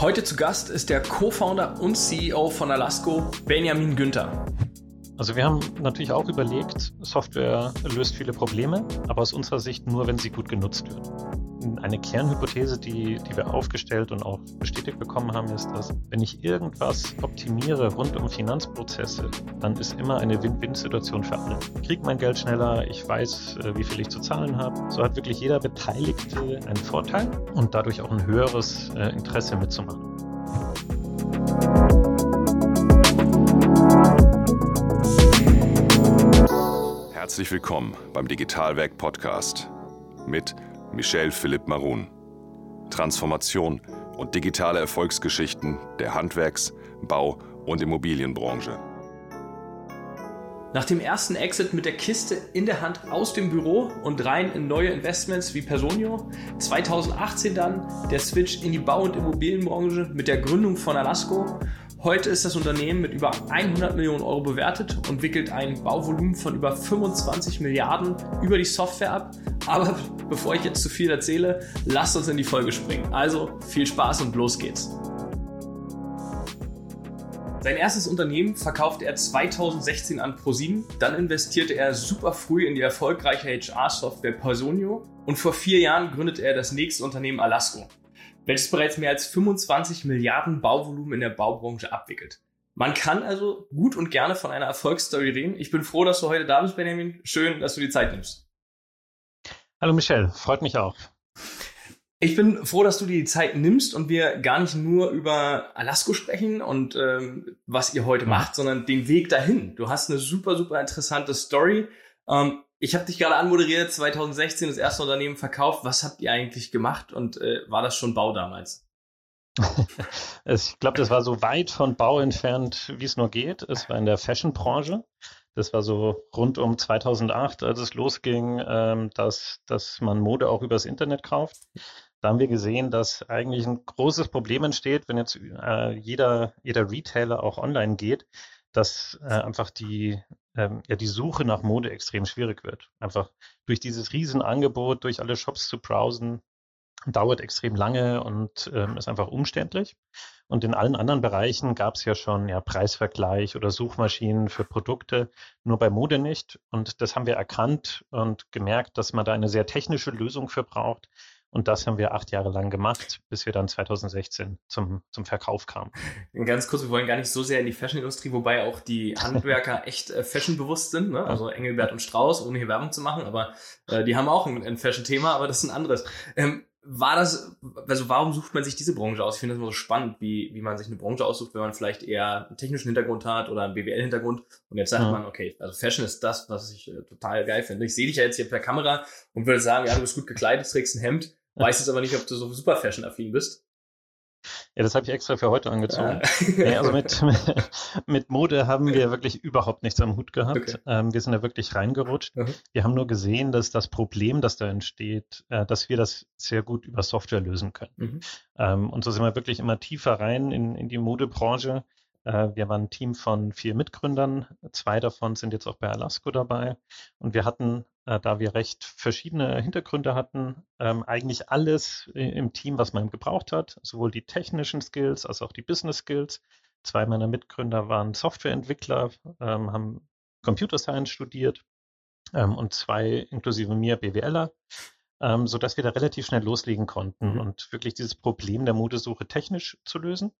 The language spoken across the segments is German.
Heute zu Gast ist der Co-Founder und CEO von Alasco, Benjamin Günther. Also wir haben natürlich auch überlegt, Software löst viele Probleme, aber aus unserer Sicht nur, wenn sie gut genutzt wird eine Kernhypothese, die, die wir aufgestellt und auch bestätigt bekommen haben, ist, dass wenn ich irgendwas optimiere rund um Finanzprozesse, dann ist immer eine Win-Win-Situation für alle. Ich kriege mein Geld schneller, ich weiß, äh, wie viel ich zu zahlen habe. So hat wirklich jeder Beteiligte einen Vorteil und dadurch auch ein höheres äh, Interesse mitzumachen. Herzlich willkommen beim Digitalwerk Podcast mit Michel Philipp Marun. Transformation und digitale Erfolgsgeschichten der Handwerks-, Bau- und Immobilienbranche. Nach dem ersten Exit mit der Kiste in der Hand aus dem Büro und rein in neue Investments wie Personio, 2018 dann der Switch in die Bau- und Immobilienbranche mit der Gründung von Alasco Heute ist das Unternehmen mit über 100 Millionen Euro bewertet und wickelt ein Bauvolumen von über 25 Milliarden über die Software ab. Aber bevor ich jetzt zu viel erzähle, lasst uns in die Folge springen. Also viel Spaß und los geht's. Sein erstes Unternehmen verkaufte er 2016 an ProSieben. Dann investierte er super früh in die erfolgreiche HR-Software Personio und vor vier Jahren gründete er das nächste Unternehmen Alasco welches bereits mehr als 25 Milliarden Bauvolumen in der Baubranche abwickelt. Man kann also gut und gerne von einer Erfolgsstory reden. Ich bin froh, dass du heute da bist, Benjamin. Schön, dass du die Zeit nimmst. Hallo Michelle, freut mich auch. Ich bin froh, dass du dir die Zeit nimmst und wir gar nicht nur über Alasko sprechen und ähm, was ihr heute macht, sondern den Weg dahin. Du hast eine super, super interessante Story. Ähm, ich habe dich gerade anmoderiert, 2016 das erste Unternehmen verkauft. Was habt ihr eigentlich gemacht und äh, war das schon Bau damals? ich glaube, das war so weit von Bau entfernt, wie es nur geht. Es war in der Fashion-Branche. Das war so rund um 2008, als es losging, ähm, dass, dass man Mode auch übers Internet kauft. Da haben wir gesehen, dass eigentlich ein großes Problem entsteht, wenn jetzt äh, jeder, jeder Retailer auch online geht, dass äh, einfach die, ähm, ja, die Suche nach Mode extrem schwierig wird. Einfach durch dieses Riesenangebot, durch alle Shops zu browsen, dauert extrem lange und ähm, ist einfach umständlich. Und in allen anderen Bereichen gab es ja schon ja, Preisvergleich oder Suchmaschinen für Produkte, nur bei Mode nicht. Und das haben wir erkannt und gemerkt, dass man da eine sehr technische Lösung für braucht, und das haben wir acht Jahre lang gemacht, bis wir dann 2016 zum, zum Verkauf kamen. Ganz kurz, wir wollen gar nicht so sehr in die Fashion-Industrie, wobei auch die Handwerker echt äh, fashionbewusst sind. Ne? Also Engelbert und Strauß, ohne hier Werbung zu machen, aber äh, die haben auch ein, ein Fashion-Thema, aber das ist ein anderes. Ähm, war das, also warum sucht man sich diese Branche aus? Ich finde das immer so spannend, wie, wie man sich eine Branche aussucht, wenn man vielleicht eher einen technischen Hintergrund hat oder einen BWL-Hintergrund. Und jetzt sagt ja. man, okay, also Fashion ist das, was ich äh, total geil finde. Ich sehe dich ja jetzt hier per Kamera und würde sagen, ja, du bist gut gekleidet, trägst ein Hemd. Weiß jetzt aber nicht, ob du so super fashion-affin bist. Ja, das habe ich extra für heute angezogen. Ja. nee, also mit, mit Mode haben wir wirklich überhaupt nichts am Hut gehabt. Okay. Ähm, wir sind da wirklich reingerutscht. Mhm. Wir haben nur gesehen, dass das Problem, das da entsteht, äh, dass wir das sehr gut über Software lösen können. Mhm. Ähm, und so sind wir wirklich immer tiefer rein in, in die Modebranche. Äh, wir waren ein Team von vier Mitgründern. Zwei davon sind jetzt auch bei Alasco dabei. Und wir hatten, äh, da wir recht verschiedene Hintergründe hatten, ähm, eigentlich alles im Team, was man gebraucht hat. Sowohl die technischen Skills als auch die Business Skills. Zwei meiner Mitgründer waren Softwareentwickler, ähm, haben Computer Science studiert ähm, und zwei inklusive mir BWLer. Ähm, sodass wir da relativ schnell loslegen konnten mhm. und wirklich dieses Problem der Modesuche technisch zu lösen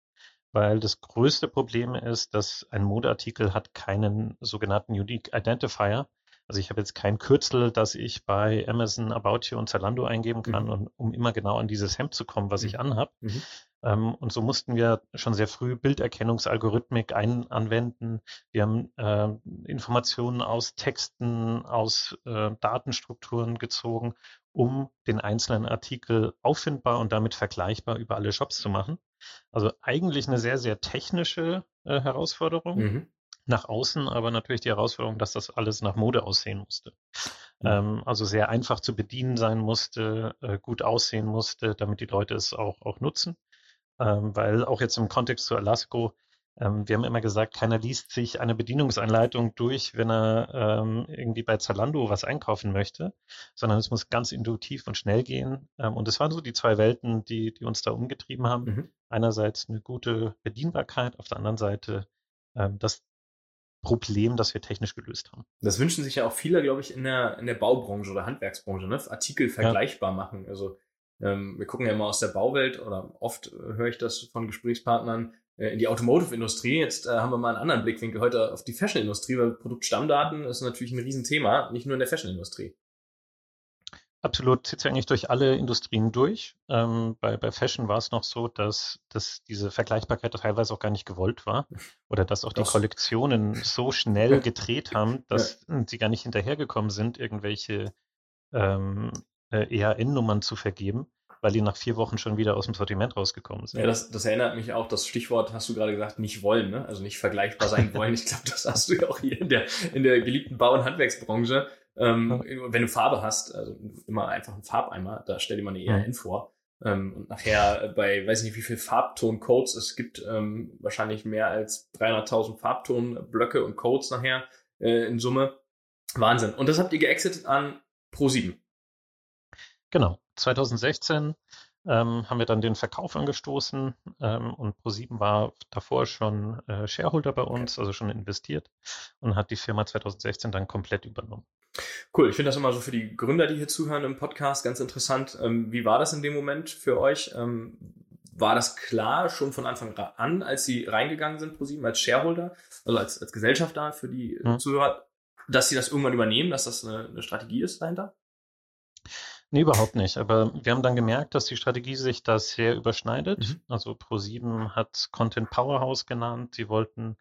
weil das größte Problem ist, dass ein Modeartikel hat keinen sogenannten Unique Identifier. Also ich habe jetzt kein Kürzel, das ich bei Amazon, About You und Zalando eingeben kann, mhm. und, um immer genau an dieses Hemd zu kommen, was mhm. ich anhab. Mhm. Ähm, und so mussten wir schon sehr früh Bilderkennungsalgorithmik ein anwenden. Wir haben äh, Informationen aus Texten, aus äh, Datenstrukturen gezogen, um den einzelnen Artikel auffindbar und damit vergleichbar über alle Shops zu machen. Also eigentlich eine sehr, sehr technische äh, Herausforderung. Mhm. Nach außen aber natürlich die Herausforderung, dass das alles nach Mode aussehen musste. Mhm. Ähm, also sehr einfach zu bedienen sein musste, äh, gut aussehen musste, damit die Leute es auch, auch nutzen. Ähm, weil auch jetzt im Kontext zu Alasco, ähm, wir haben immer gesagt, keiner liest sich eine Bedienungsanleitung durch, wenn er ähm, irgendwie bei Zalando was einkaufen möchte, sondern es muss ganz intuitiv und schnell gehen. Ähm, und es waren so die zwei Welten, die, die uns da umgetrieben haben. Mhm. Einerseits eine gute Bedienbarkeit, auf der anderen Seite ähm, das Problem, das wir technisch gelöst haben. Das wünschen sich ja auch viele, glaube ich, in der, in der Baubranche oder Handwerksbranche, ne? Artikel vergleichbar ja. machen. Also ähm, wir gucken ja immer aus der Bauwelt oder oft äh, höre ich das von Gesprächspartnern, äh, in die Automotive-Industrie. Jetzt äh, haben wir mal einen anderen Blickwinkel heute auf die Fashion-Industrie, weil Produktstammdaten ist natürlich ein Riesenthema, nicht nur in der Fashion-Industrie. Absolut, zieht sich eigentlich durch alle Industrien durch. Ähm, bei, bei Fashion war es noch so, dass, dass diese Vergleichbarkeit teilweise auch gar nicht gewollt war oder dass auch die das. Kollektionen so schnell gedreht haben, dass ja. sie gar nicht hinterhergekommen sind, irgendwelche ähm, äh, EAN-Nummern zu vergeben weil die nach vier Wochen schon wieder aus dem Sortiment rausgekommen sind. Ja, das, das erinnert mich auch, das Stichwort hast du gerade gesagt, nicht wollen, ne? also nicht vergleichbar sein wollen. Ich glaube, das hast du ja auch hier in der, in der geliebten Bau- und Handwerksbranche. Ähm. Wenn du Farbe hast, also immer einfach einen Farbeimer, da stell dir mal eine ERN vor. Ähm, und nachher bei, weiß ich nicht, wie viel Farbton-Codes es gibt, ähm, wahrscheinlich mehr als 300.000 Farbton-Blöcke und Codes nachher äh, in Summe. Wahnsinn. Und das habt ihr geexitet an Pro7. Genau. 2016 ähm, haben wir dann den Verkauf angestoßen ähm, und ProSieben war davor schon äh, Shareholder bei uns, also schon investiert und hat die Firma 2016 dann komplett übernommen. Cool, ich finde das immer so für die Gründer, die hier zuhören im Podcast, ganz interessant. Ähm, wie war das in dem Moment für euch? Ähm, war das klar schon von Anfang an, als Sie reingegangen sind, ProSieben, als Shareholder, also als, als Gesellschafter für die hm. Zuhörer, dass Sie das irgendwann übernehmen, dass das eine, eine Strategie ist dahinter? Nee, überhaupt nicht. Aber wir haben dann gemerkt, dass die Strategie sich da sehr überschneidet. Mhm. Also Pro7 hat Content Powerhouse genannt. Sie wollten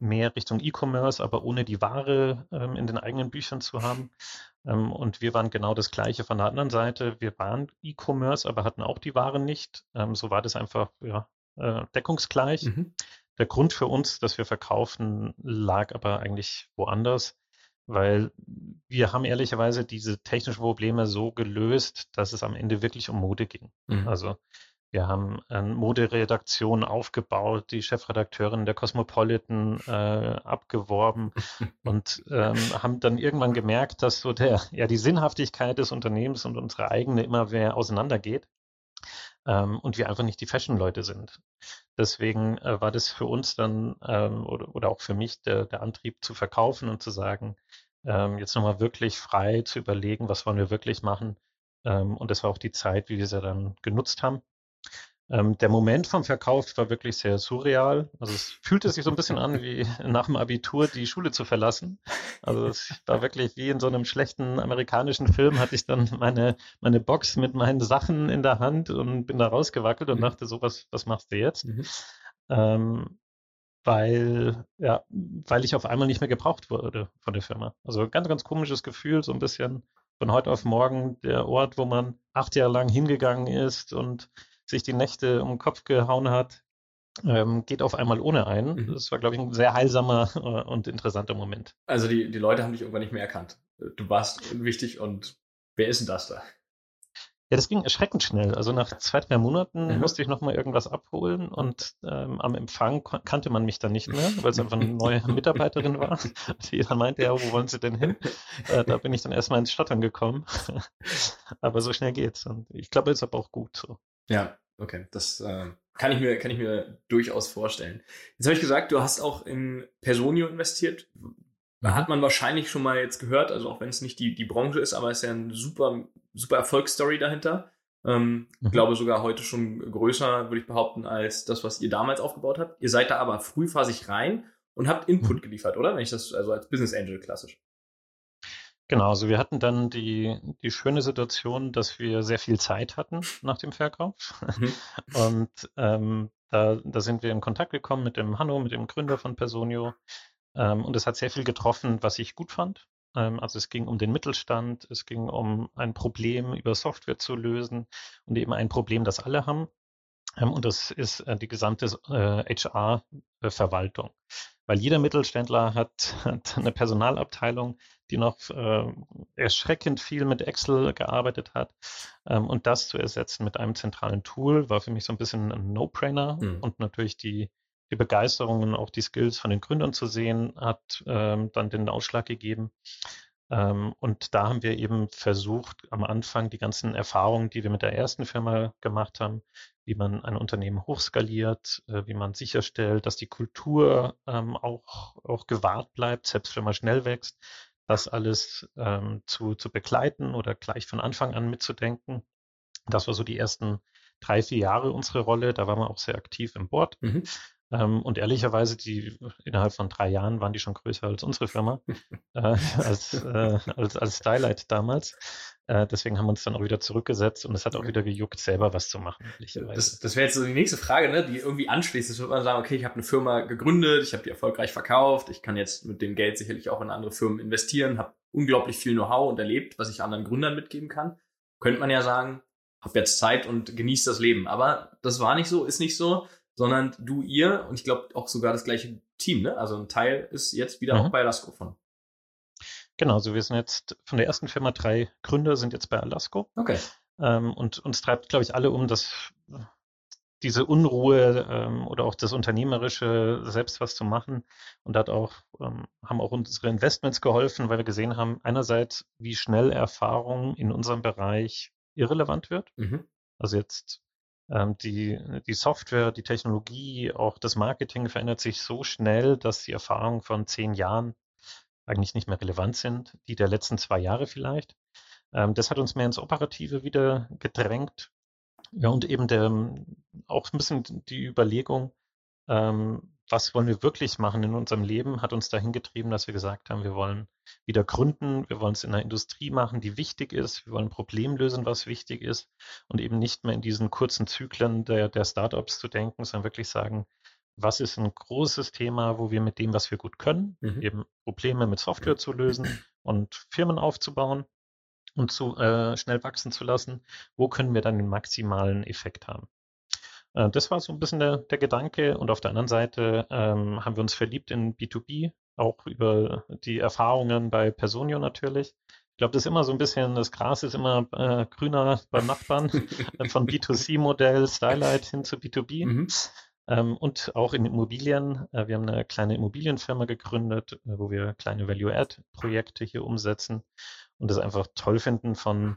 mehr Richtung E-Commerce, aber ohne die Ware ähm, in den eigenen Büchern zu haben. Ähm, und wir waren genau das Gleiche von der anderen Seite. Wir waren E-Commerce, aber hatten auch die Ware nicht. Ähm, so war das einfach ja, äh, deckungsgleich. Mhm. Der Grund für uns, dass wir verkaufen, lag aber eigentlich woanders weil wir haben ehrlicherweise diese technischen Probleme so gelöst, dass es am Ende wirklich um Mode ging. Mhm. Also wir haben eine Moderedaktion aufgebaut, die Chefredakteurin der Cosmopolitan äh, abgeworben und ähm, haben dann irgendwann gemerkt, dass so der, ja, die Sinnhaftigkeit des Unternehmens und unsere eigene immer mehr auseinandergeht ähm, und wir einfach nicht die Fashion-Leute sind. Deswegen äh, war das für uns dann ähm, oder, oder auch für mich der, der Antrieb zu verkaufen und zu sagen, ähm, jetzt nochmal wirklich frei zu überlegen, was wollen wir wirklich machen. Ähm, und das war auch die Zeit, wie wir sie dann genutzt haben. Ähm, der Moment vom Verkauf war wirklich sehr surreal. Also es fühlte sich so ein bisschen an, wie nach dem Abitur die Schule zu verlassen. Also es war wirklich wie in so einem schlechten amerikanischen Film, hatte ich dann meine, meine Box mit meinen Sachen in der Hand und bin da rausgewackelt und mhm. dachte so, was, was machst du jetzt? Mhm. Ähm, weil, ja, weil ich auf einmal nicht mehr gebraucht wurde von der Firma. Also ganz, ganz komisches Gefühl, so ein bisschen von heute auf morgen der Ort, wo man acht Jahre lang hingegangen ist und sich die Nächte um den Kopf gehauen hat, ähm, geht auf einmal ohne ein. Mhm. Das war, glaube ich, ein sehr heilsamer äh, und interessanter Moment. Also die, die Leute haben dich irgendwann nicht mehr erkannt. Du warst wichtig und wer ist denn das da? Ja, das ging erschreckend schnell. Also nach zwei, drei Monaten mhm. musste ich nochmal irgendwas abholen und ähm, am Empfang kannte man mich dann nicht mehr, weil es einfach eine neue Mitarbeiterin war. Die dann meinte, ja, wo wollen Sie denn hin? Äh, da bin ich dann erstmal ins Stottern gekommen. aber so schnell geht's. Und ich glaube, es ist aber auch gut so. Ja, okay. Das äh, kann, ich mir, kann ich mir durchaus vorstellen. Jetzt habe ich gesagt, du hast auch in Personio investiert. Da hat man wahrscheinlich schon mal jetzt gehört, also auch wenn es nicht die, die Branche ist, aber es ist ja eine super, super Erfolgsstory dahinter. Ähm, mhm. glaube sogar heute schon größer, würde ich behaupten, als das, was ihr damals aufgebaut habt. Ihr seid da aber frühphasig rein und habt Input mhm. geliefert, oder? Wenn ich das, also als Business Angel klassisch. Genau, also wir hatten dann die, die schöne Situation, dass wir sehr viel Zeit hatten nach dem Verkauf. Mhm. Und ähm, da, da sind wir in Kontakt gekommen mit dem Hanno, mit dem Gründer von Personio. Ähm, und es hat sehr viel getroffen, was ich gut fand. Ähm, also es ging um den Mittelstand, es ging um ein Problem über Software zu lösen und eben ein Problem, das alle haben. Ähm, und das ist äh, die gesamte äh, HR-Verwaltung. Weil jeder Mittelständler hat, hat eine Personalabteilung, die noch äh, erschreckend viel mit Excel gearbeitet hat. Ähm, und das zu ersetzen mit einem zentralen Tool war für mich so ein bisschen ein No-Brainer mhm. und natürlich die, die Begeisterung und auch die Skills von den Gründern zu sehen, hat ähm, dann den Ausschlag gegeben. Ähm, und da haben wir eben versucht, am Anfang die ganzen Erfahrungen, die wir mit der ersten Firma gemacht haben, wie man ein Unternehmen hochskaliert, äh, wie man sicherstellt, dass die Kultur ähm, auch, auch gewahrt bleibt, selbst wenn man schnell wächst, das alles ähm, zu, zu begleiten oder gleich von Anfang an mitzudenken. Das war so die ersten drei, vier Jahre unsere Rolle. Da waren wir auch sehr aktiv im Board. Mhm. Ähm, und ehrlicherweise, die innerhalb von drei Jahren waren die schon größer als unsere Firma, äh, als, äh, als, als Stylight damals. Äh, deswegen haben wir uns dann auch wieder zurückgesetzt und es hat auch wieder gejuckt, selber was zu machen. Das, das wäre jetzt so die nächste Frage, ne, die irgendwie anschließt. Das würde man sagen, okay, ich habe eine Firma gegründet, ich habe die erfolgreich verkauft, ich kann jetzt mit dem Geld sicherlich auch in andere Firmen investieren, habe unglaublich viel Know-how und erlebt, was ich anderen Gründern mitgeben kann. Könnte man ja sagen, habe jetzt Zeit und genieße das Leben. Aber das war nicht so, ist nicht so sondern du, ihr und ich glaube auch sogar das gleiche Team, ne? Also ein Teil ist jetzt wieder mhm. auch bei Alasco von. Genau, also wir sind jetzt von der ersten Firma drei Gründer sind jetzt bei Alasco. Okay. Ähm, und uns treibt, glaube ich, alle um, dass diese Unruhe ähm, oder auch das Unternehmerische, selbst was zu machen. Und hat auch, ähm, haben auch unsere Investments geholfen, weil wir gesehen haben, einerseits, wie schnell Erfahrung in unserem Bereich irrelevant wird. Mhm. Also jetzt die, die Software, die Technologie, auch das Marketing verändert sich so schnell, dass die Erfahrungen von zehn Jahren eigentlich nicht mehr relevant sind, die der letzten zwei Jahre vielleicht. Ähm, das hat uns mehr ins Operative wieder gedrängt. Ja, und eben der, auch ein bisschen die Überlegung, ähm, was wollen wir wirklich machen in unserem Leben, hat uns dahin getrieben, dass wir gesagt haben, wir wollen wieder gründen, wir wollen es in einer Industrie machen, die wichtig ist, wir wollen ein Problem lösen, was wichtig ist und eben nicht mehr in diesen kurzen Zyklen der, der Startups zu denken, sondern wirklich sagen, was ist ein großes Thema, wo wir mit dem, was wir gut können, mhm. eben Probleme mit Software zu lösen und Firmen aufzubauen und zu äh, schnell wachsen zu lassen, wo können wir dann den maximalen Effekt haben. Äh, das war so ein bisschen der, der Gedanke. Und auf der anderen Seite ähm, haben wir uns verliebt in B2B, auch über die Erfahrungen bei Personio natürlich. Ich glaube, das ist immer so ein bisschen, das Gras ist immer äh, grüner beim Nachbarn, von B2C-Modell, Stylight hin zu B2B. Mhm. Ähm, und auch in Immobilien. Äh, wir haben eine kleine Immobilienfirma gegründet, äh, wo wir kleine Value-Add-Projekte hier umsetzen und das einfach toll finden von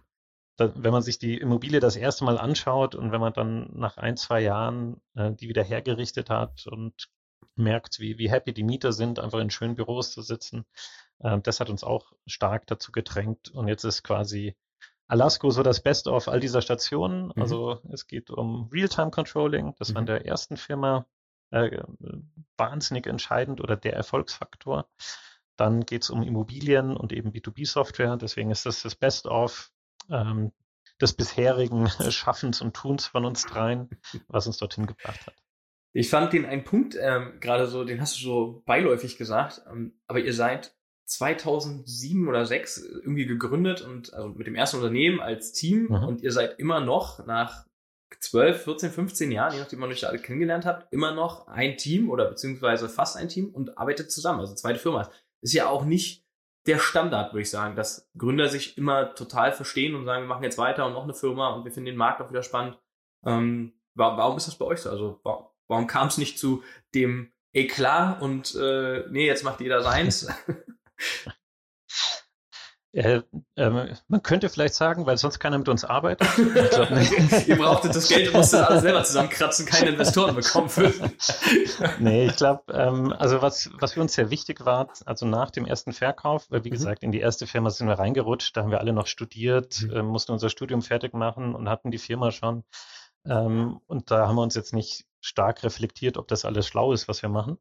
wenn man sich die Immobilie das erste Mal anschaut und wenn man dann nach ein, zwei Jahren äh, die wieder hergerichtet hat und merkt, wie, wie happy die Mieter sind, einfach in schönen Büros zu sitzen, äh, das hat uns auch stark dazu gedrängt. Und jetzt ist quasi Alasco so das Beste auf all dieser Stationen. Mhm. Also es geht um Real-Time-Controlling. Das mhm. war in der ersten Firma äh, wahnsinnig entscheidend oder der Erfolgsfaktor. Dann geht es um Immobilien und eben B2B-Software. Deswegen ist das das Best of ähm, des bisherigen Schaffens und Tuns von uns dreien, was uns dorthin gebracht hat. Ich fand den einen Punkt ähm, gerade so, den hast du so beiläufig gesagt, ähm, aber ihr seid 2007 oder 6 irgendwie gegründet und also mit dem ersten Unternehmen als Team mhm. und ihr seid immer noch nach 12, 14, 15 Jahren, je nachdem man euch alle kennengelernt habt, immer noch ein Team oder beziehungsweise fast ein Team und arbeitet zusammen, also zweite Firma. Ist ja auch nicht der Standard, würde ich sagen, dass Gründer sich immer total verstehen und sagen, wir machen jetzt weiter und noch eine Firma und wir finden den Markt auch wieder spannend. Ähm, warum ist das bei euch so? Also warum, kam es nicht zu dem Eklat und äh, nee, jetzt macht jeder seins? Äh, äh, man könnte vielleicht sagen, weil sonst keiner mit uns arbeitet. Ihr brauchtet das Geld, musstet alles selber zusammenkratzen, keine Investoren bekommen. nee, ich glaube, ähm, also was, was für uns sehr wichtig war, also nach dem ersten Verkauf, weil wie mhm. gesagt, in die erste Firma sind wir reingerutscht, da haben wir alle noch studiert, mhm. äh, mussten unser Studium fertig machen und hatten die Firma schon. Ähm, und da haben wir uns jetzt nicht stark reflektiert, ob das alles schlau ist, was wir machen.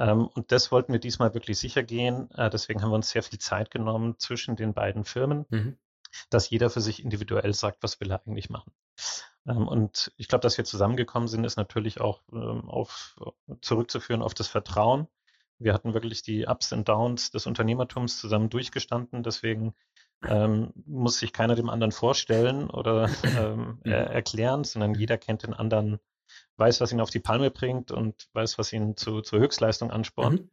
Ähm, und das wollten wir diesmal wirklich sicher gehen. Äh, deswegen haben wir uns sehr viel Zeit genommen zwischen den beiden Firmen, mhm. dass jeder für sich individuell sagt, was will er eigentlich machen. Ähm, und ich glaube, dass wir zusammengekommen sind, ist natürlich auch ähm, auf, zurückzuführen auf das Vertrauen. Wir hatten wirklich die Ups und Downs des Unternehmertums zusammen durchgestanden. Deswegen ähm, muss sich keiner dem anderen vorstellen oder ähm, mhm. erklären, sondern jeder kennt den anderen weiß, was ihn auf die Palme bringt und weiß, was ihn zu, zur Höchstleistung anspornt. Mhm.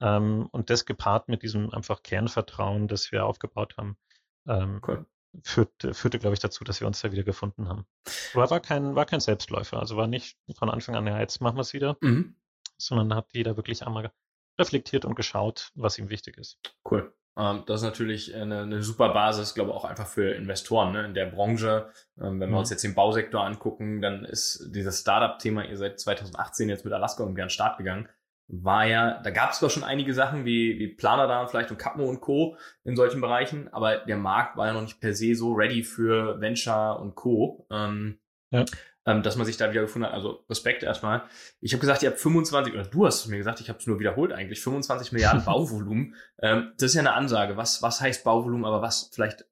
Ähm, und das gepaart mit diesem einfach Kernvertrauen, das wir aufgebaut haben, ähm, cool. führte, führte glaube ich, dazu, dass wir uns da wieder gefunden haben. Aber war kein, war kein Selbstläufer. Also war nicht von Anfang an, ja, jetzt machen wir es wieder. Mhm. sondern hat jeder wirklich einmal reflektiert und geschaut, was ihm wichtig ist. Cool. Ähm, das ist natürlich eine, eine super Basis, glaube ich, auch einfach für Investoren ne? in der Branche. Ähm, wenn wir mhm. uns jetzt den Bausektor angucken, dann ist dieses Startup-Thema, ihr seid 2018 jetzt mit Alaska und an Start gegangen, war ja, da gab es zwar schon einige Sachen wie, wie Planer da vielleicht und Capmo und Co. in solchen Bereichen, aber der Markt war ja noch nicht per se so ready für Venture und Co. Ähm, ja ähm, dass man sich da wieder gefunden hat. Also Respekt erstmal. Ich habe gesagt, ihr habt 25, oder du hast es mir gesagt, ich habe es nur wiederholt eigentlich, 25 Milliarden Bauvolumen. Ähm, das ist ja eine Ansage. Was, was heißt Bauvolumen, aber was vielleicht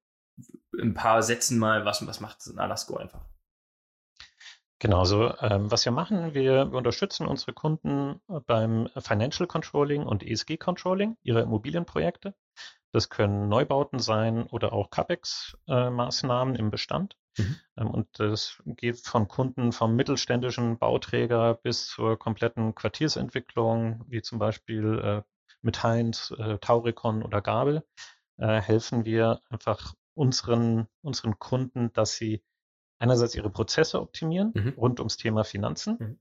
ein paar Sätzen mal, was, was macht ein Alasko einfach? Genau, so ähm, was wir machen, wir, wir unterstützen unsere Kunden beim Financial Controlling und ESG Controlling ihrer Immobilienprojekte. Das können Neubauten sein oder auch CAPEX-Maßnahmen äh, im Bestand. Mhm. Ähm, und das geht von Kunden vom mittelständischen Bauträger bis zur kompletten Quartiersentwicklung, wie zum Beispiel äh, mit Heinz, äh, Tauricon oder Gabel, äh, helfen wir einfach unseren, unseren Kunden, dass sie einerseits ihre Prozesse optimieren mhm. rund ums Thema Finanzen, mhm.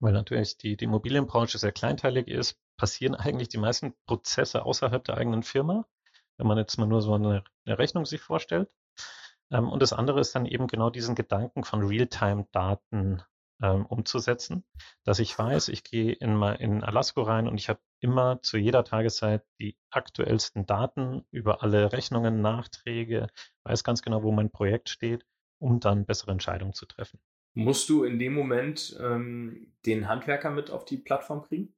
weil natürlich die, die Immobilienbranche sehr kleinteilig ist, passieren eigentlich die meisten Prozesse außerhalb der eigenen Firma, wenn man jetzt mal nur so eine, eine Rechnung sich vorstellt. Ähm, und das andere ist dann eben genau diesen Gedanken von Realtime-Daten ähm, umzusetzen, dass ich weiß, ich gehe in, in Alasko rein und ich habe immer zu jeder Tageszeit die aktuellsten Daten über alle Rechnungen, Nachträge, weiß ganz genau, wo mein Projekt steht, um dann bessere Entscheidungen zu treffen. Musst du in dem Moment ähm, den Handwerker mit auf die Plattform kriegen?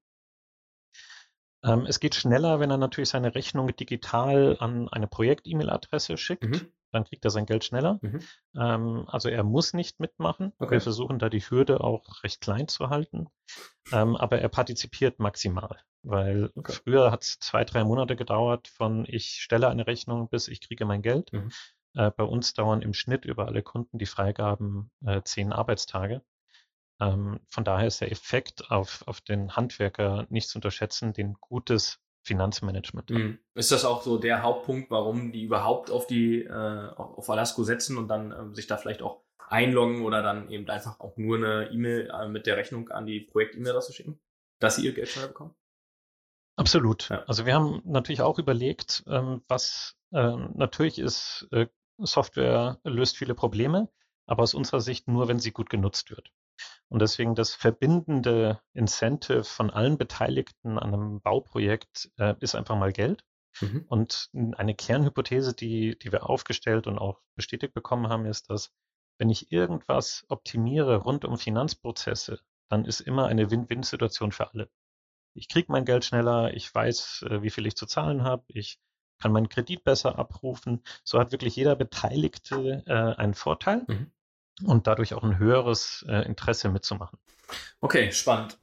Ähm, es geht schneller, wenn er natürlich seine Rechnung digital an eine Projekt-E-Mail-Adresse schickt. Mhm dann kriegt er sein Geld schneller. Mhm. Ähm, also er muss nicht mitmachen. Okay. Wir versuchen da die Hürde auch recht klein zu halten. Ähm, aber er partizipiert maximal, weil okay. früher hat es zwei, drei Monate gedauert von ich stelle eine Rechnung bis ich kriege mein Geld. Mhm. Äh, bei uns dauern im Schnitt über alle Kunden die Freigaben äh, zehn Arbeitstage. Ähm, von daher ist der Effekt auf, auf den Handwerker nicht zu unterschätzen, den gutes Finanzmanagement. Mhm. Ist das auch so der Hauptpunkt, warum die überhaupt auf die äh, auf Alasco setzen und dann ähm, sich da vielleicht auch einloggen oder dann eben einfach auch nur eine E-Mail äh, mit der Rechnung an die Projekt-E-Mail-Adresse schicken, dass sie ihr Geld schneller bekommen? Absolut. Ja. Also wir haben natürlich auch überlegt, ähm, was äh, natürlich ist, äh, Software löst viele Probleme, aber aus unserer Sicht nur, wenn sie gut genutzt wird. Und deswegen das verbindende Incentive von allen Beteiligten an einem Bauprojekt äh, ist einfach mal Geld. Mhm. Und eine Kernhypothese, die, die wir aufgestellt und auch bestätigt bekommen haben, ist, dass wenn ich irgendwas optimiere rund um Finanzprozesse, dann ist immer eine Win-Win-Situation für alle. Ich kriege mein Geld schneller, ich weiß, äh, wie viel ich zu zahlen habe, ich kann meinen Kredit besser abrufen. So hat wirklich jeder Beteiligte äh, einen Vorteil. Mhm und dadurch auch ein höheres äh, Interesse mitzumachen. Okay, spannend.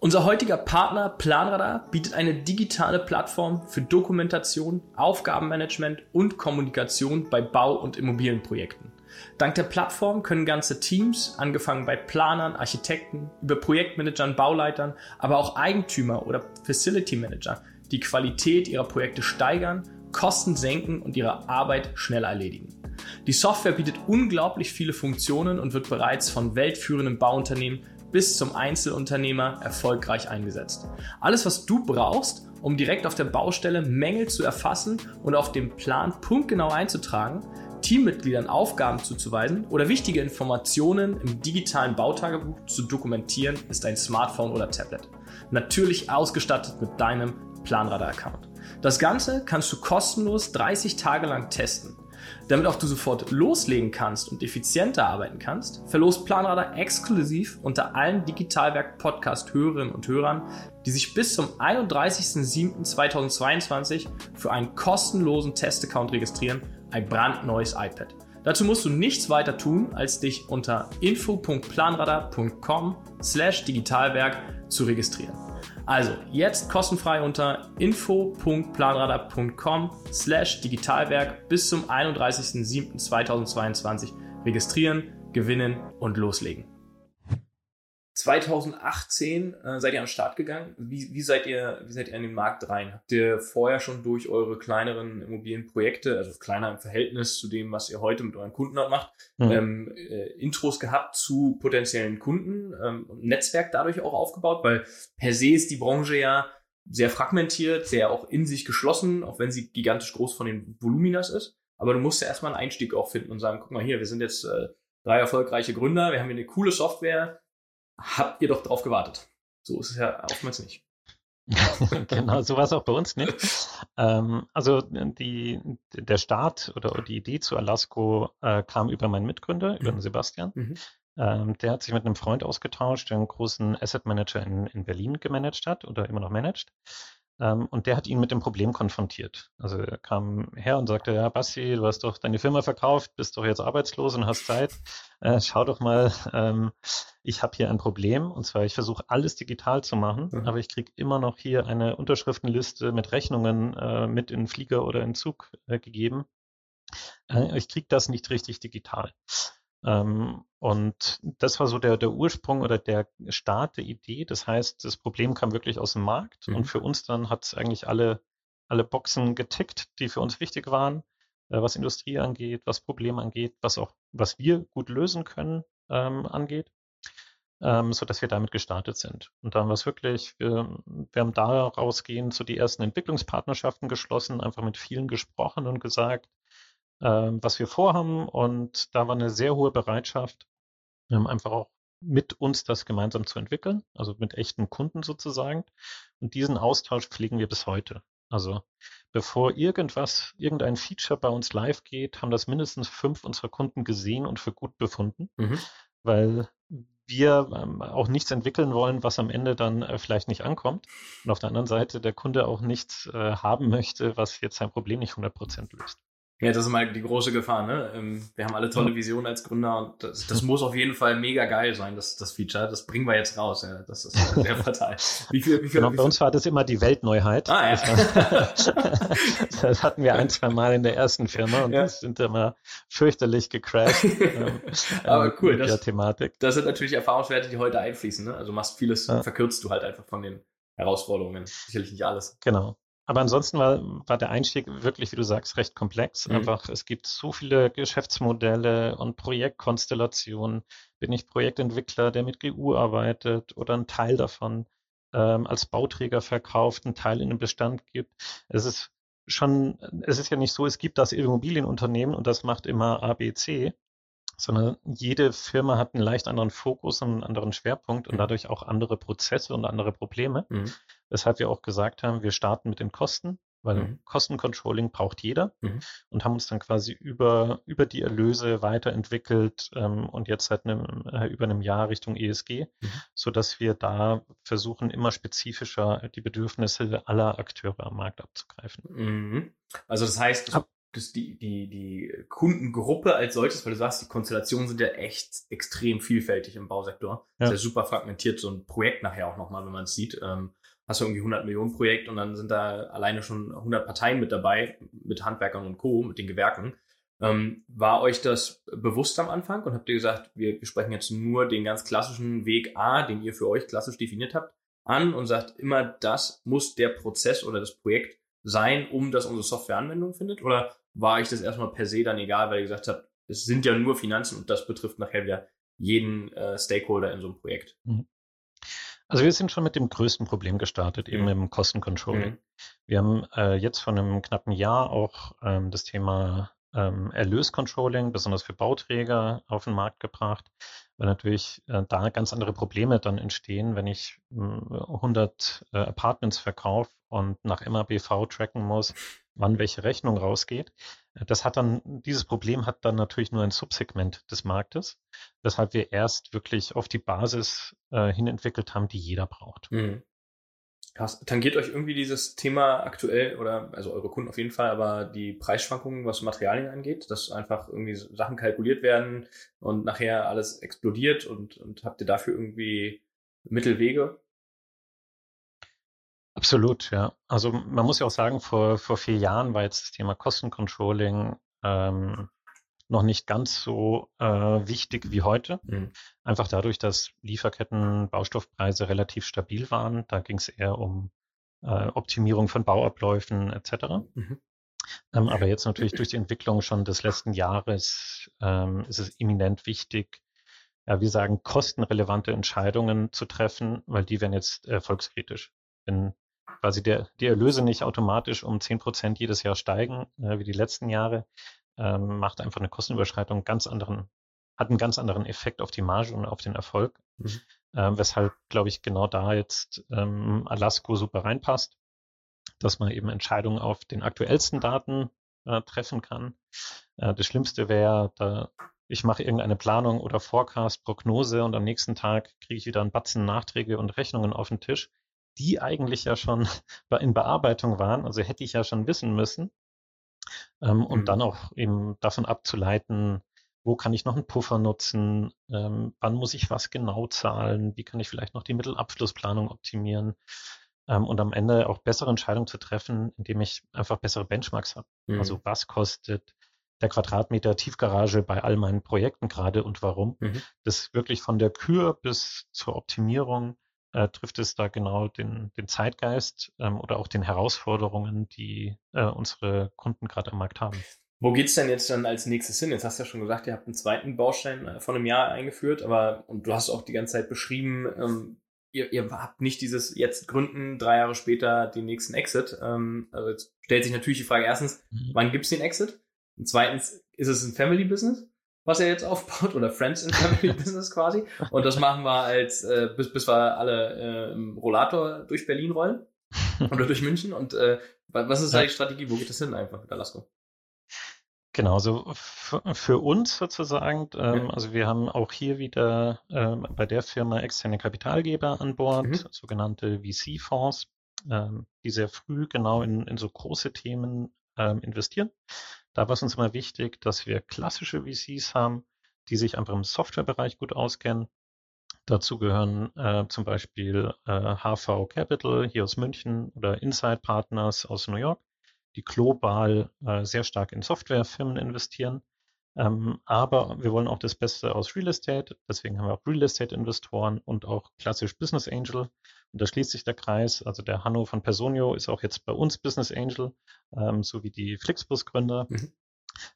Unser heutiger Partner Planradar bietet eine digitale Plattform für Dokumentation, Aufgabenmanagement und Kommunikation bei Bau- und Immobilienprojekten. Dank der Plattform können ganze Teams, angefangen bei Planern, Architekten, über Projektmanagern, Bauleitern, aber auch Eigentümer oder Facility Manager die Qualität ihrer Projekte steigern, Kosten senken und ihre Arbeit schneller erledigen. Die Software bietet unglaublich viele Funktionen und wird bereits von weltführenden Bauunternehmen bis zum Einzelunternehmer erfolgreich eingesetzt. Alles, was du brauchst, um direkt auf der Baustelle Mängel zu erfassen und auf dem Plan punktgenau einzutragen, Teammitgliedern Aufgaben zuzuweisen oder wichtige Informationen im digitalen Bautagebuch zu dokumentieren, ist ein Smartphone oder Tablet. Natürlich ausgestattet mit deinem Planradar-Account. Das Ganze kannst du kostenlos 30 Tage lang testen. Damit auch du sofort loslegen kannst und effizienter arbeiten kannst, verlost Planradar exklusiv unter allen Digitalwerk-Podcast-Hörerinnen und Hörern, die sich bis zum 31.07.2022 für einen kostenlosen Testaccount registrieren, ein brandneues iPad. Dazu musst du nichts weiter tun, als dich unter info.planradar.com slash digitalwerk zu registrieren. Also jetzt kostenfrei unter info.planradar.com slash Digitalwerk bis zum 31.07.2022 registrieren, gewinnen und loslegen. 2018 äh, seid ihr an den Start gegangen. Wie, wie, seid ihr, wie seid ihr in den Markt rein? Habt ihr vorher schon durch eure kleineren Immobilienprojekte, also kleiner im Verhältnis zu dem, was ihr heute mit euren Kunden macht, mhm. ähm, äh, Intros gehabt zu potenziellen Kunden ähm, und Netzwerk dadurch auch aufgebaut? Weil per se ist die Branche ja sehr fragmentiert, sehr auch in sich geschlossen, auch wenn sie gigantisch groß von den Voluminas ist. Aber du musst ja erstmal einen Einstieg auch finden und sagen, guck mal hier, wir sind jetzt äh, drei erfolgreiche Gründer, wir haben hier eine coole Software, habt ihr doch drauf gewartet. So ist es ja oftmals nicht. genau, so war es auch bei uns nicht. Ähm, also die, der Start oder die Idee zu Alasco äh, kam über meinen Mitgründer, über den Sebastian. Mhm. Ähm, der hat sich mit einem Freund ausgetauscht, der einen großen Asset Manager in, in Berlin gemanagt hat oder immer noch managt. Ähm, und der hat ihn mit dem Problem konfrontiert. Also er kam her und sagte, ja, Basti, du hast doch deine Firma verkauft, bist doch jetzt arbeitslos und hast Zeit. Äh, schau doch mal, ähm, ich habe hier ein Problem. Und zwar, ich versuche alles digital zu machen, mhm. aber ich kriege immer noch hier eine Unterschriftenliste mit Rechnungen äh, mit in Flieger oder in Zug äh, gegeben. Äh, ich kriege das nicht richtig digital. Ähm, und das war so der, der Ursprung oder der Start der Idee. Das heißt, das Problem kam wirklich aus dem Markt mhm. und für uns dann hat es eigentlich alle, alle Boxen getickt, die für uns wichtig waren, äh, was Industrie angeht, was Probleme angeht, was auch, was wir gut lösen können, ähm, angeht. Ähm, so dass wir damit gestartet sind. Und dann war es wirklich, wir, wir haben daraus gehend so die ersten Entwicklungspartnerschaften geschlossen, einfach mit vielen gesprochen und gesagt, was wir vorhaben. Und da war eine sehr hohe Bereitschaft, ähm, einfach auch mit uns das gemeinsam zu entwickeln, also mit echten Kunden sozusagen. Und diesen Austausch pflegen wir bis heute. Also bevor irgendwas, irgendein Feature bei uns live geht, haben das mindestens fünf unserer Kunden gesehen und für gut befunden, mhm. weil wir ähm, auch nichts entwickeln wollen, was am Ende dann äh, vielleicht nicht ankommt. Und auf der anderen Seite der Kunde auch nichts äh, haben möchte, was jetzt sein Problem nicht 100% löst. Ja, das ist mal die große Gefahr, ne? Ähm, wir haben alle tolle Visionen als Gründer und das, das muss auf jeden Fall mega geil sein, das, das Feature. Das bringen wir jetzt raus, ja. Das ist sehr fatal. Wie viel, wie viel, genau, wie viel? bei uns war das immer die Weltneuheit. Ah, ja. Das, das, hatten wir ein, zwei Mal in der ersten Firma und ja. das sind immer fürchterlich gecrashed. Ähm, Aber cool, das, Thematik. das sind natürlich Erfahrungswerte, die heute einfließen, ne? Also machst vieles, ja. verkürzt du halt einfach von den Herausforderungen. Sicherlich nicht alles. Genau. Aber ansonsten war, war der Einstieg wirklich, wie du sagst, recht komplex. Mhm. Einfach, es gibt so viele Geschäftsmodelle und Projektkonstellationen. Bin ich Projektentwickler, der mit GU arbeitet oder ein Teil davon ähm, als Bauträger verkauft, einen Teil in den Bestand gibt. Es ist schon, es ist ja nicht so, es gibt das Immobilienunternehmen und das macht immer ABC, sondern jede Firma hat einen leicht anderen Fokus und einen anderen Schwerpunkt und mhm. dadurch auch andere Prozesse und andere Probleme. Mhm. Weshalb wir auch gesagt haben, wir starten mit den Kosten, weil mhm. Kostencontrolling braucht jeder mhm. und haben uns dann quasi über, über die Erlöse weiterentwickelt ähm, und jetzt seit einem, äh, über einem Jahr Richtung ESG, mhm. so dass wir da versuchen, immer spezifischer die Bedürfnisse aller Akteure am Markt abzugreifen. Mhm. Also das heißt, Ab das die, die, die Kundengruppe als solches, weil du sagst, die Konstellationen sind ja echt extrem vielfältig im Bausektor. Ja. Ist ja super fragmentiert, so ein Projekt nachher auch nochmal, wenn man es sieht. Ähm, hast du irgendwie 100 Millionen Projekt und dann sind da alleine schon 100 Parteien mit dabei, mit Handwerkern und Co., mit den Gewerken. Ähm, war euch das bewusst am Anfang und habt ihr gesagt, wir, wir sprechen jetzt nur den ganz klassischen Weg A, den ihr für euch klassisch definiert habt, an und sagt, immer das muss der Prozess oder das Projekt sein, um dass unsere Software Anwendung findet? Oder war ich das erstmal per se dann egal, weil ihr gesagt habt, es sind ja nur Finanzen und das betrifft nachher wieder jeden äh, Stakeholder in so einem Projekt? Mhm. Also wir sind schon mit dem größten Problem gestartet, eben mhm. im Kostencontrolling. Mhm. Wir haben äh, jetzt vor einem knappen Jahr auch ähm, das Thema ähm, Erlöscontrolling, besonders für Bauträger, auf den Markt gebracht, weil natürlich äh, da ganz andere Probleme dann entstehen, wenn ich äh, 100 äh, Apartments verkaufe und nach MABV tracken muss, wann welche Rechnung rausgeht. Das hat dann, dieses Problem hat dann natürlich nur ein Subsegment des Marktes, weshalb wir erst wirklich auf die Basis äh, hin entwickelt haben, die jeder braucht. Mhm. Krass. Tangiert euch irgendwie dieses Thema aktuell oder also eure Kunden auf jeden Fall, aber die Preisschwankungen, was Materialien angeht, dass einfach irgendwie Sachen kalkuliert werden und nachher alles explodiert und, und habt ihr dafür irgendwie Mittelwege? Absolut, ja. Also man muss ja auch sagen, vor, vor vier Jahren war jetzt das Thema Kostencontrolling ähm, noch nicht ganz so äh, wichtig wie heute. Mhm. Einfach dadurch, dass Lieferketten, Baustoffpreise relativ stabil waren. Da ging es eher um äh, Optimierung von Bauabläufen etc. Mhm. Ähm, aber jetzt natürlich durch die Entwicklung schon des letzten Jahres ähm, ist es eminent wichtig, ja, wir sagen, kostenrelevante Entscheidungen zu treffen, weil die werden jetzt erfolgskritisch. Wenn quasi der, die Erlöse nicht automatisch um zehn Prozent jedes Jahr steigen, äh, wie die letzten Jahre, ähm, macht einfach eine Kostenüberschreitung ganz anderen, hat einen ganz anderen Effekt auf die Marge und auf den Erfolg. Mhm. Ähm, weshalb, glaube ich, genau da jetzt ähm, Alasco super reinpasst, dass man eben Entscheidungen auf den aktuellsten Daten äh, treffen kann. Äh, das Schlimmste wäre, da ich mache irgendeine Planung oder Forecast, Prognose und am nächsten Tag kriege ich wieder einen Batzen Nachträge und Rechnungen auf den Tisch, die eigentlich ja schon in Bearbeitung waren, also hätte ich ja schon wissen müssen. Ähm, mhm. Und dann auch eben davon abzuleiten, wo kann ich noch einen Puffer nutzen, ähm, wann muss ich was genau zahlen, wie kann ich vielleicht noch die Mittelabschlussplanung optimieren ähm, und am Ende auch bessere Entscheidungen zu treffen, indem ich einfach bessere Benchmarks habe. Mhm. Also was kostet der Quadratmeter Tiefgarage bei all meinen Projekten gerade und warum. Mhm. Das wirklich von der Kür bis zur Optimierung äh, trifft es da genau den, den Zeitgeist ähm, oder auch den Herausforderungen, die äh, unsere Kunden gerade am Markt haben. Wo geht's denn jetzt dann als nächstes hin? Jetzt hast du ja schon gesagt, ihr habt einen zweiten Baustein äh, von einem Jahr eingeführt, aber und du hast auch die ganze Zeit beschrieben, ähm, ihr, ihr habt nicht dieses jetzt gründen, drei Jahre später den nächsten Exit. Ähm, also jetzt stellt sich natürlich die Frage erstens, mhm. wann gibt's den Exit? Und zweitens, ist es ein Family Business, was er jetzt aufbaut, oder Friends in Family Business quasi? Und das machen wir als, äh, bis, bis wir alle äh, im Rollator durch Berlin rollen oder durch München. Und äh, was ist da die Strategie? Wo geht das hin einfach mit Alasko? Genau, so für uns sozusagen, ähm, also wir haben auch hier wieder ähm, bei der Firma externe Kapitalgeber an Bord, mhm. sogenannte VC-Fonds, ähm, die sehr früh genau in, in so große Themen ähm, investieren. Da war es uns immer wichtig, dass wir klassische VCs haben, die sich einfach im Softwarebereich gut auskennen. Dazu gehören äh, zum Beispiel äh, HV Capital hier aus München oder Inside Partners aus New York, die global äh, sehr stark in Softwarefirmen investieren. Ähm, aber wir wollen auch das Beste aus Real Estate. Deswegen haben wir auch Real Estate Investoren und auch klassisch Business Angel. Und da schließt sich der Kreis. Also der Hanno von Personio ist auch jetzt bei uns Business Angel, ähm, so wie die Flixbus-Gründer. Mhm.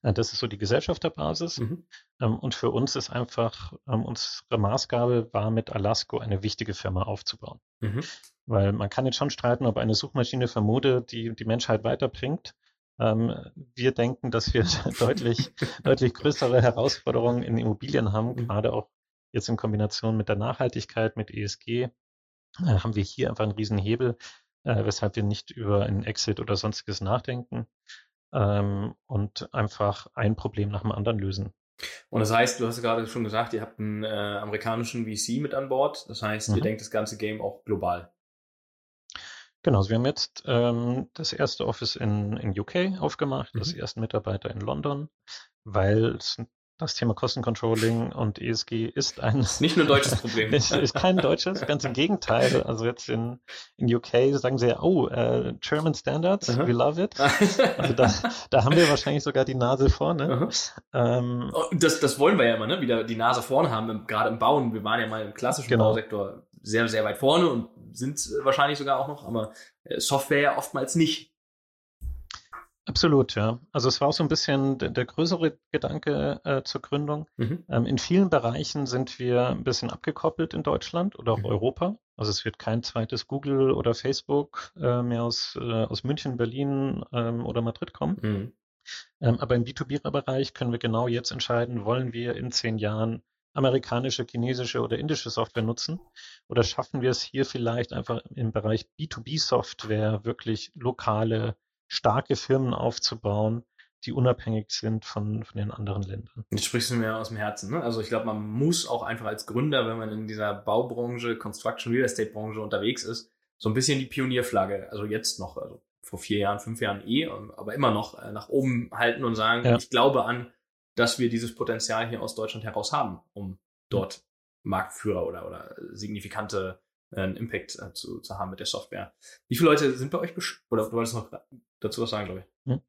Äh, das ist so die Gesellschafterbasis. Mhm. Ähm, und für uns ist einfach, ähm, unsere Maßgabe war mit Alasco eine wichtige Firma aufzubauen. Mhm. Weil man kann jetzt schon streiten, ob eine Suchmaschine für Mode die, die Menschheit weiterbringt. Ähm, wir denken, dass wir deutlich, deutlich größere Herausforderungen in Immobilien haben, mhm. gerade auch jetzt in Kombination mit der Nachhaltigkeit, mit ESG, äh, haben wir hier einfach einen riesen Hebel, äh, weshalb wir nicht über einen Exit oder sonstiges nachdenken ähm, und einfach ein Problem nach dem anderen lösen. Und das heißt, du hast gerade schon gesagt, ihr habt einen äh, amerikanischen VC mit an Bord. Das heißt, mhm. ihr denkt das ganze Game auch global. Genau, also wir haben jetzt ähm, das erste Office in, in UK aufgemacht, mhm. das ersten Mitarbeiter in London, weil es das Thema Kostencontrolling und ESG ist ein. Nicht nur ein deutsches Problem. ist, ist kein deutsches, ganz im Gegenteil. Also jetzt in, in UK sagen sie ja, oh, uh, German Standards, -huh. we love it. Also da, da haben wir wahrscheinlich sogar die Nase vorne. Ähm, oh, das, das wollen wir ja immer, ne? Wieder die Nase vorne haben, gerade im Bauen. Wir waren ja mal im klassischen genau. Bausektor sehr, sehr weit vorne und sind wahrscheinlich sogar auch noch, aber äh, Software ja oftmals nicht. Absolut, ja. Also es war auch so ein bisschen der, der größere Gedanke äh, zur Gründung. Mhm. Ähm, in vielen Bereichen sind wir ein bisschen abgekoppelt in Deutschland oder auch mhm. Europa. Also es wird kein zweites Google oder Facebook äh, mehr aus, äh, aus München, Berlin ähm, oder Madrid kommen. Mhm. Ähm, aber im B2B-Bereich können wir genau jetzt entscheiden, wollen wir in zehn Jahren amerikanische, chinesische oder indische Software nutzen? Oder schaffen wir es hier vielleicht einfach im Bereich B2B-Software wirklich lokale starke Firmen aufzubauen, die unabhängig sind von, von den anderen Ländern. Jetzt sprichst du mir aus dem Herzen. Ne? Also ich glaube, man muss auch einfach als Gründer, wenn man in dieser Baubranche, Construction, Real Estate Branche unterwegs ist, so ein bisschen die Pionierflagge, also jetzt noch, also vor vier Jahren, fünf Jahren eh, aber immer noch äh, nach oben halten und sagen, ja. ich glaube an, dass wir dieses Potenzial hier aus Deutschland heraus haben, um dort Marktführer oder, oder signifikante einen Impact äh, zu, zu haben mit der Software. Wie viele Leute sind bei euch oder du wolltest noch dazu was sagen, glaube ich? Hm.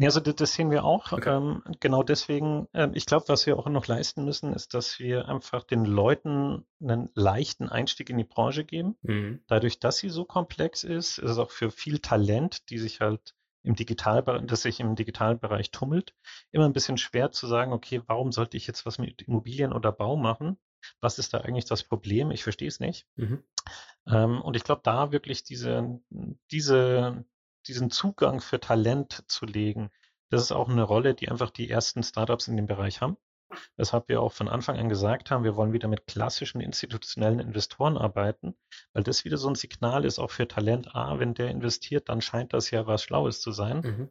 Ja, also das, sehen wir auch. Okay. Ähm, genau deswegen, äh, ich glaube, was wir auch noch leisten müssen, ist, dass wir einfach den Leuten einen leichten Einstieg in die Branche geben. Mhm. Dadurch, dass sie so komplex ist, ist es auch für viel Talent, die sich halt im Digitalbereich, das sich im Digitalbereich tummelt, immer ein bisschen schwer zu sagen, okay, warum sollte ich jetzt was mit Immobilien oder Bau machen? Was ist da eigentlich das Problem? Ich verstehe es nicht. Mhm. Ähm, und ich glaube, da wirklich diese, diese, diesen Zugang für Talent zu legen, das ist auch eine Rolle, die einfach die ersten Startups in dem Bereich haben. Weshalb wir auch von Anfang an gesagt haben, wir wollen wieder mit klassischen institutionellen Investoren arbeiten, weil das wieder so ein Signal ist auch für Talent. Ah, wenn der investiert, dann scheint das ja was Schlaues zu sein. Mhm.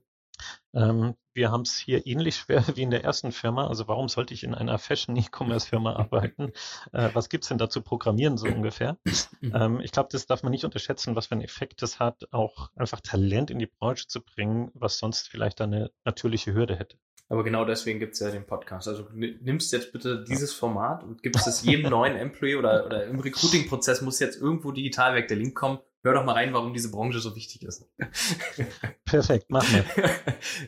Ähm, wir haben es hier ähnlich schwer wie in der ersten Firma. Also warum sollte ich in einer Fashion-E-Commerce-Firma arbeiten? Äh, was gibt's denn da zu programmieren so ungefähr? Mhm. Ähm, ich glaube, das darf man nicht unterschätzen, was für einen Effekt das hat, auch einfach Talent in die Branche zu bringen, was sonst vielleicht eine natürliche Hürde hätte. Aber genau deswegen gibt's ja den Podcast. Also nimmst jetzt bitte dieses Format und gibst es jedem neuen Employee oder, oder im Recruiting-Prozess muss jetzt irgendwo digital weg der Link kommen hör doch mal rein, warum diese Branche so wichtig ist. Perfekt, machen wir.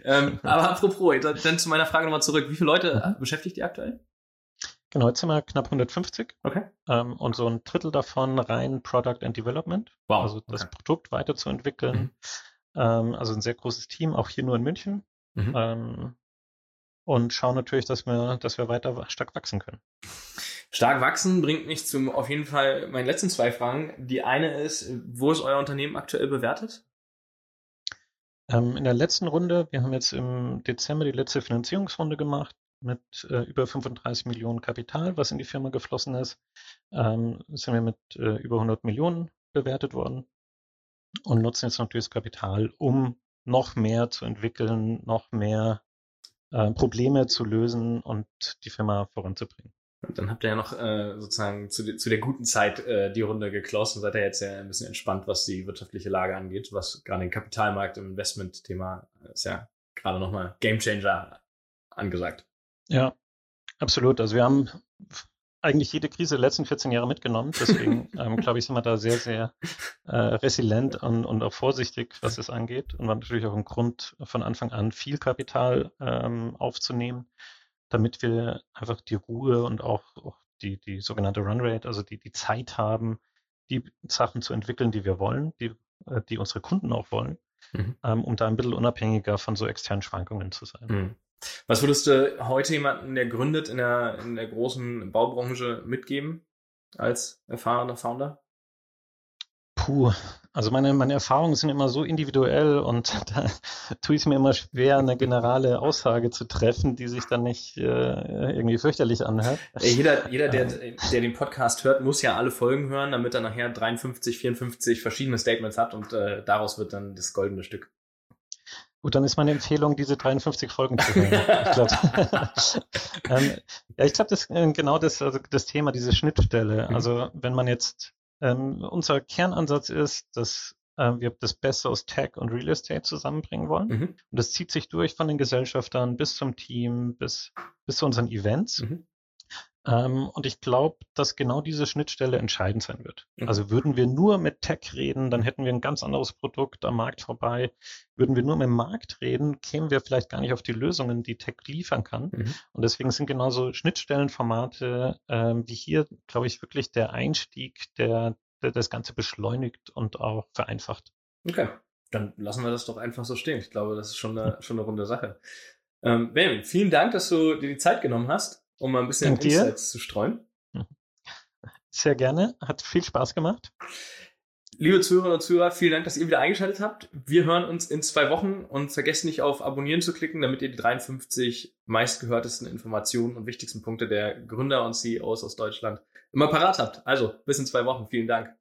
ähm, aber apropos, dann zu meiner Frage nochmal zurück. Wie viele Leute mhm. beschäftigt ihr aktuell? Genau, jetzt sind wir knapp 150. Okay. Ähm, und so ein Drittel davon rein Product and Development. Wow. Also das okay. Produkt weiterzuentwickeln. Mhm. Ähm, also ein sehr großes Team, auch hier nur in München. Mhm. Und schauen natürlich, dass wir, dass wir weiter stark wachsen können. Stark wachsen bringt mich zum auf jeden Fall meinen letzten zwei Fragen. Die eine ist, wo ist euer Unternehmen aktuell bewertet? Ähm, in der letzten Runde, wir haben jetzt im Dezember die letzte Finanzierungsrunde gemacht mit äh, über 35 Millionen Kapital, was in die Firma geflossen ist. Ähm, sind wir mit äh, über 100 Millionen bewertet worden und nutzen jetzt natürlich das Kapital, um noch mehr zu entwickeln, noch mehr äh, Probleme zu lösen und die Firma voranzubringen. Und dann habt ihr ja noch äh, sozusagen zu, zu der guten Zeit äh, die Runde geklost und seid ja jetzt ja ein bisschen entspannt, was die wirtschaftliche Lage angeht, was gerade den Kapitalmarkt im Investment-Thema ist ja gerade nochmal Gamechanger angesagt. Ja, absolut. Also wir haben eigentlich jede Krise der letzten 14 Jahre mitgenommen. Deswegen ähm, glaube ich, sind wir da sehr, sehr äh, resilient und, und auch vorsichtig, was es angeht. Und war natürlich auch ein Grund, von Anfang an viel Kapital ähm, aufzunehmen damit wir einfach die Ruhe und auch, auch die, die sogenannte Runrate, also die, die Zeit haben, die Sachen zu entwickeln, die wir wollen, die, äh, die unsere Kunden auch wollen, mhm. ähm, um da ein bisschen unabhängiger von so externen Schwankungen zu sein. Mhm. Was würdest du heute jemanden, der gründet in der, in der großen Baubranche mitgeben als erfahrener Founder? Puh, also meine, meine Erfahrungen sind immer so individuell und da tue ich es mir immer schwer, eine generale Aussage zu treffen, die sich dann nicht äh, irgendwie fürchterlich anhört. Jeder, jeder der, der den Podcast hört, muss ja alle Folgen hören, damit er nachher 53, 54 verschiedene Statements hat und äh, daraus wird dann das goldene Stück. Gut, dann ist meine Empfehlung, diese 53 Folgen zu hören. ich glaube, ähm, ja, ich glaube, das äh, genau das, also das Thema, diese Schnittstelle. Mhm. Also wenn man jetzt ähm, unser Kernansatz ist, dass äh, wir das Beste aus Tech und Real Estate zusammenbringen wollen. Mhm. Und das zieht sich durch von den Gesellschaftern bis zum Team, bis, bis zu unseren Events. Mhm. Ähm, und ich glaube, dass genau diese Schnittstelle entscheidend sein wird. Mhm. Also würden wir nur mit Tech reden, dann hätten wir ein ganz anderes Produkt am Markt vorbei. Würden wir nur mit dem Markt reden, kämen wir vielleicht gar nicht auf die Lösungen, die Tech liefern kann. Mhm. Und deswegen sind genauso Schnittstellenformate äh, wie hier, glaube ich, wirklich der Einstieg, der, der das Ganze beschleunigt und auch vereinfacht. Okay, dann lassen wir das doch einfach so stehen. Ich glaube, das ist schon eine, schon eine runde Sache. Ähm, ben, vielen Dank, dass du dir die Zeit genommen hast um mal ein bisschen Dank Insights dir. zu streuen. Sehr gerne, hat viel Spaß gemacht. Liebe Zuhörerinnen und Zuhörer, vielen Dank, dass ihr wieder eingeschaltet habt. Wir hören uns in zwei Wochen und vergesst nicht auf Abonnieren zu klicken, damit ihr die 53 meistgehörtesten Informationen und wichtigsten Punkte der Gründer und CEOs aus Deutschland immer parat habt. Also, bis in zwei Wochen. Vielen Dank.